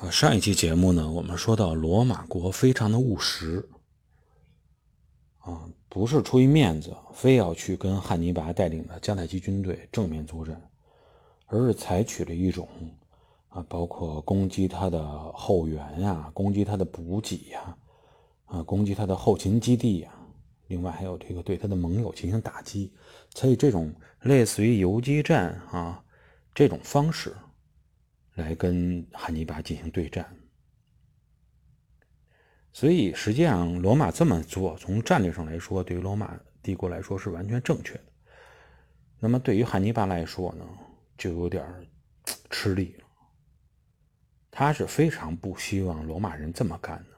啊，上一期节目呢，我们说到罗马国非常的务实，啊，不是出于面子，非要去跟汉尼拔带领的迦太基军队正面作战，而是采取了一种啊，包括攻击他的后援呀，攻击他的补给呀，啊，攻击他的后勤基地呀，另外还有这个对他的盟友进行打击，采取这种类似于游击战啊这种方式。来跟汉尼拔进行对战，所以实际上罗马这么做，从战略上来说，对于罗马帝国来说是完全正确的。那么对于汉尼拔来说呢，就有点吃力了。他是非常不希望罗马人这么干的，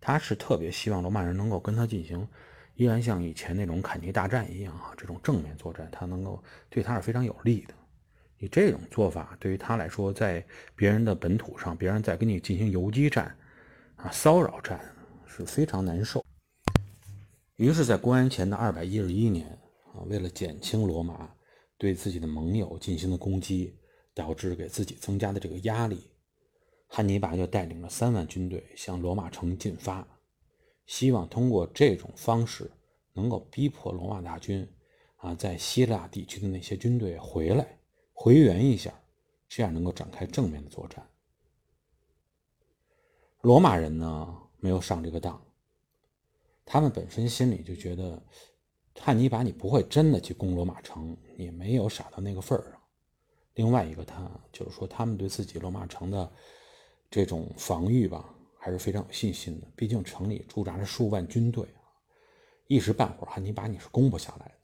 他是特别希望罗马人能够跟他进行，依然像以前那种坎尼大战一样啊，这种正面作战，他能够对他是非常有利的。你这种做法对于他来说，在别人的本土上，别人在跟你进行游击战，啊，骚扰战是非常难受。于是，在公元前的二百一十一年，啊，为了减轻罗马对自己的盟友进行的攻击，导致给自己增加的这个压力，汉尼拔就带领了三万军队向罗马城进发，希望通过这种方式能够逼迫罗马大军，啊，在希腊地区的那些军队回来。回援一下，这样能够展开正面的作战。罗马人呢没有上这个当，他们本身心里就觉得汉尼拔你不会真的去攻罗马城，也没有傻到那个份儿上。另外一个，他就是说他们对自己罗马城的这种防御吧，还是非常有信心的。毕竟城里驻扎着数万军队啊，一时半会儿汉尼拔你是攻不下来的。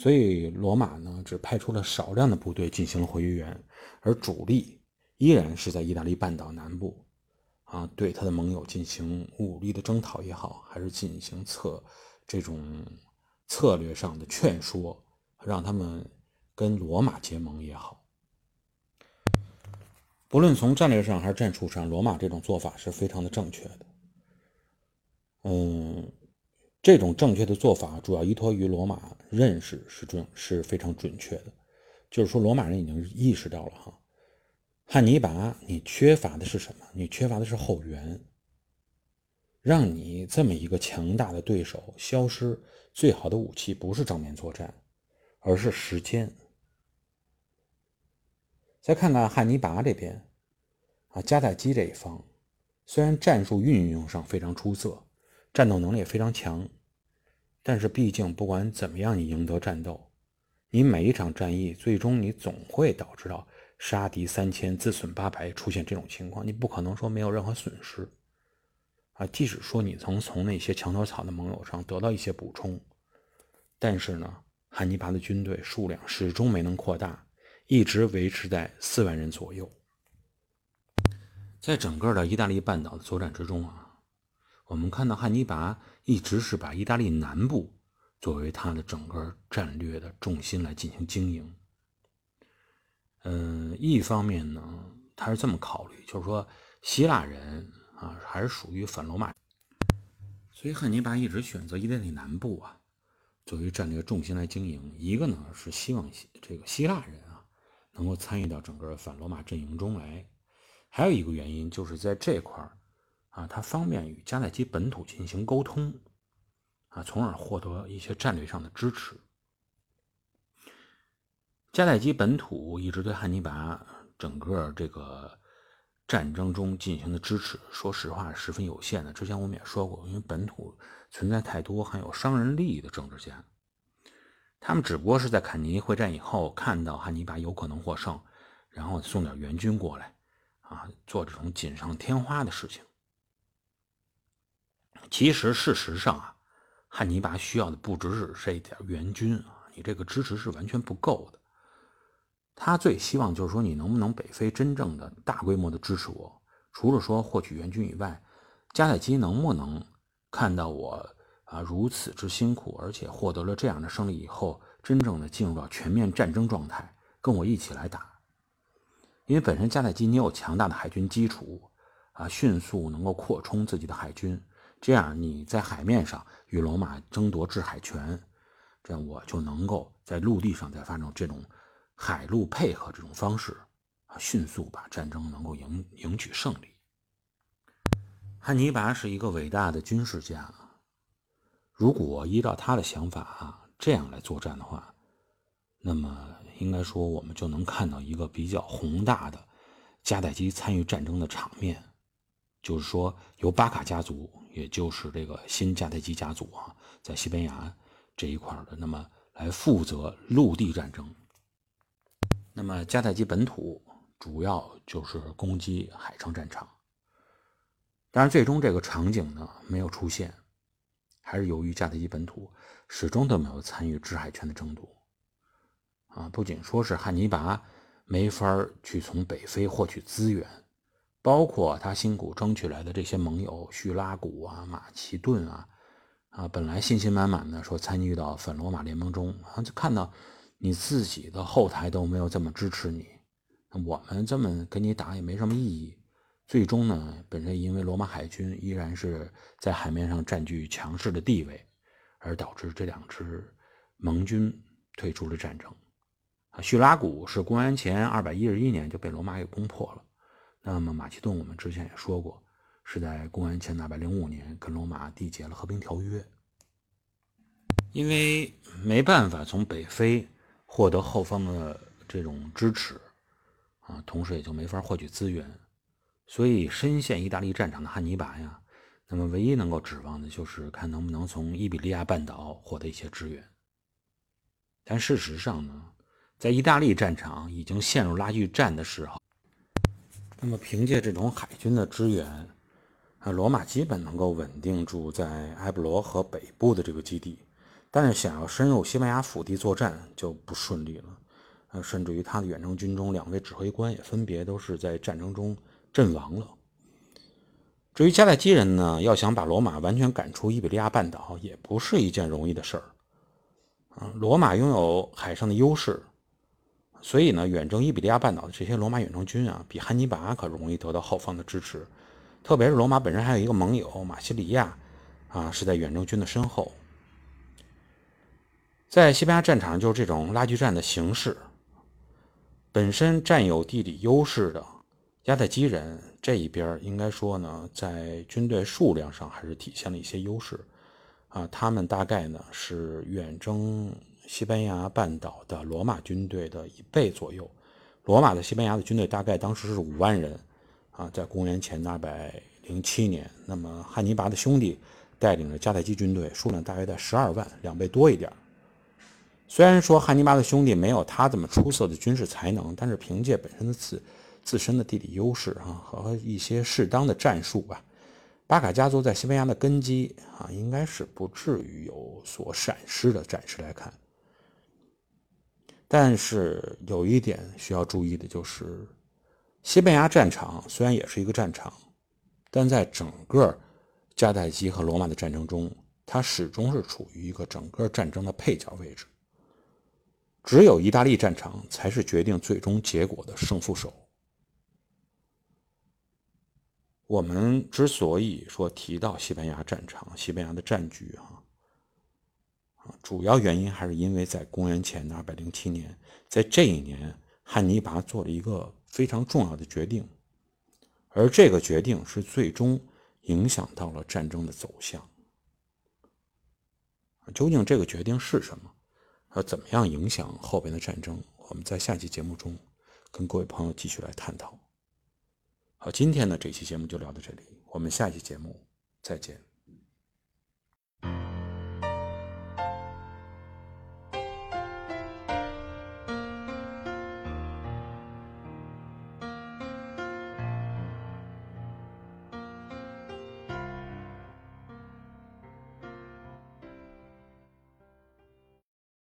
所以，罗马呢只派出了少量的部队进行了回援，而主力依然是在意大利半岛南部，啊，对他的盟友进行武力的征讨也好，还是进行策这种策略上的劝说，让他们跟罗马结盟也好。不论从战略上还是战术上，罗马这种做法是非常的正确的。嗯。这种正确的做法主要依托于罗马认识是准是非常准确的，就是说罗马人已经意识到了哈，汉尼拔你缺乏的是什么？你缺乏的是后援。让你这么一个强大的对手消失，最好的武器不是正面作战，而是时间。再看看汉尼拔这边，啊，迦太基这一方，虽然战术运用上非常出色。战斗能力也非常强，但是毕竟不管怎么样，你赢得战斗，你每一场战役最终你总会导致到杀敌三千自损八百出现这种情况，你不可能说没有任何损失啊。即使说你曾从那些墙头草的盟友上得到一些补充，但是呢，汉尼拔的军队数量始终没能扩大，一直维持在四万人左右。在整个的意大利半岛的作战之中啊。我们看到汉尼拔一直是把意大利南部作为他的整个战略的重心来进行经营。嗯，一方面呢，他是这么考虑，就是说希腊人啊还是属于反罗马，所以汉尼拔一直选择意大利南部啊作为战略重心来经营。一个呢是希望这个希腊人啊能够参与到整个反罗马阵营中来，还有一个原因就是在这块儿。啊，他方便与迦太基本土进行沟通，啊，从而获得一些战略上的支持。迦太基本土一直对汉尼拔整个这个战争中进行的支持，说实话十分有限的。之前我们也说过，因为本土存在太多含有商人利益的政治家，他们只不过是在坎尼会战以后看到汉尼拔有可能获胜，然后送点援军过来，啊，做这种锦上添花的事情。其实，事实上啊，汉尼拔需要的不只是这一点援军啊，你这个支持是完全不够的。他最希望就是说，你能不能北非真正的大规模的支持我？除了说获取援军以外，迦太基能不能看到我啊如此之辛苦，而且获得了这样的胜利以后，真正的进入到全面战争状态，跟我一起来打？因为本身迦太基你有强大的海军基础啊，迅速能够扩充自己的海军。这样你在海面上与罗马争夺制海权，这样我就能够在陆地上再发生这种海陆配合这种方式啊迅速把战争能够赢赢取胜利。汉尼拔是一个伟大的军事家，如果依照他的想法啊这样来作战的话，那么应该说我们就能看到一个比较宏大的迦太基参与战争的场面，就是说由巴卡家族，也就是这个新迦太基家族啊，在西班牙这一块的，那么来负责陆地战争。那么迦太基本土主要就是攻击海上战场，但是最终这个场景呢没有出现，还是由于迦太基本土始终都没有参与制海权的争夺。啊，不仅说是汉尼拔没法去从北非获取资源，包括他辛苦争取来的这些盟友叙拉古啊、马其顿啊，啊，本来信心满满的说参与到反罗马联盟中，啊，就看到。你自己的后台都没有这么支持你，我们这么跟你打也没什么意义。最终呢，本身因为罗马海军依然是在海面上占据强势的地位，而导致这两支盟军退出了战争。啊，叙拉古是公元前二百一十一年就被罗马给攻破了。那么马其顿，我们之前也说过，是在公元前二百零五年跟罗马缔结了和平条约。因为没办法从北非。获得后方的这种支持，啊，同时也就没法获取资源，所以深陷意大利战场的汉尼拔呀，那么唯一能够指望的就是看能不能从伊比利亚半岛获得一些支援。但事实上呢，在意大利战场已经陷入拉锯战的时候，那么凭借这种海军的支援，啊，罗马基本能够稳定住在埃布罗河北部的这个基地。但是想要深入西班牙腹地作战就不顺利了，呃，甚至于他的远征军中两位指挥官也分别都是在战争中阵亡了。至于迦太基人呢，要想把罗马完全赶出伊比利亚半岛，也不是一件容易的事儿。啊，罗马拥有海上的优势，所以呢，远征伊比利亚半岛的这些罗马远征军啊，比汉尼拔可容易得到后方的支持。特别是罗马本身还有一个盟友马西里亚，啊，是在远征军的身后。在西班牙战场，就是这种拉锯战的形式。本身占有地理优势的迦太基人这一边，应该说呢，在军队数量上还是体现了一些优势。啊，他们大概呢是远征西班牙半岛的罗马军队的一倍左右。罗马的西班牙的军队大概当时是五万人。啊，在公元前二百零七年，那么汉尼拔的兄弟带领着迦太基军队，数量大约在十二万，两倍多一点。虽然说汉尼拔的兄弟没有他这么出色的军事才能，但是凭借本身的自自身的地理优势啊和一些适当的战术吧，巴卡家族在西班牙的根基啊应该是不至于有所闪失的。暂时来看，但是有一点需要注意的就是，西班牙战场虽然也是一个战场，但在整个迦太基和罗马的战争中，它始终是处于一个整个战争的配角位置。只有意大利战场才是决定最终结果的胜负手。我们之所以说提到西班牙战场、西班牙的战局，哈，主要原因还是因为在公元前的二百零七年，在这一年，汉尼拔做了一个非常重要的决定，而这个决定是最终影响到了战争的走向。究竟这个决定是什么？要怎么样影响后边的战争？我们在下期节目中跟各位朋友继续来探讨。好，今天的这期节目就聊到这里，我们下期节目再见。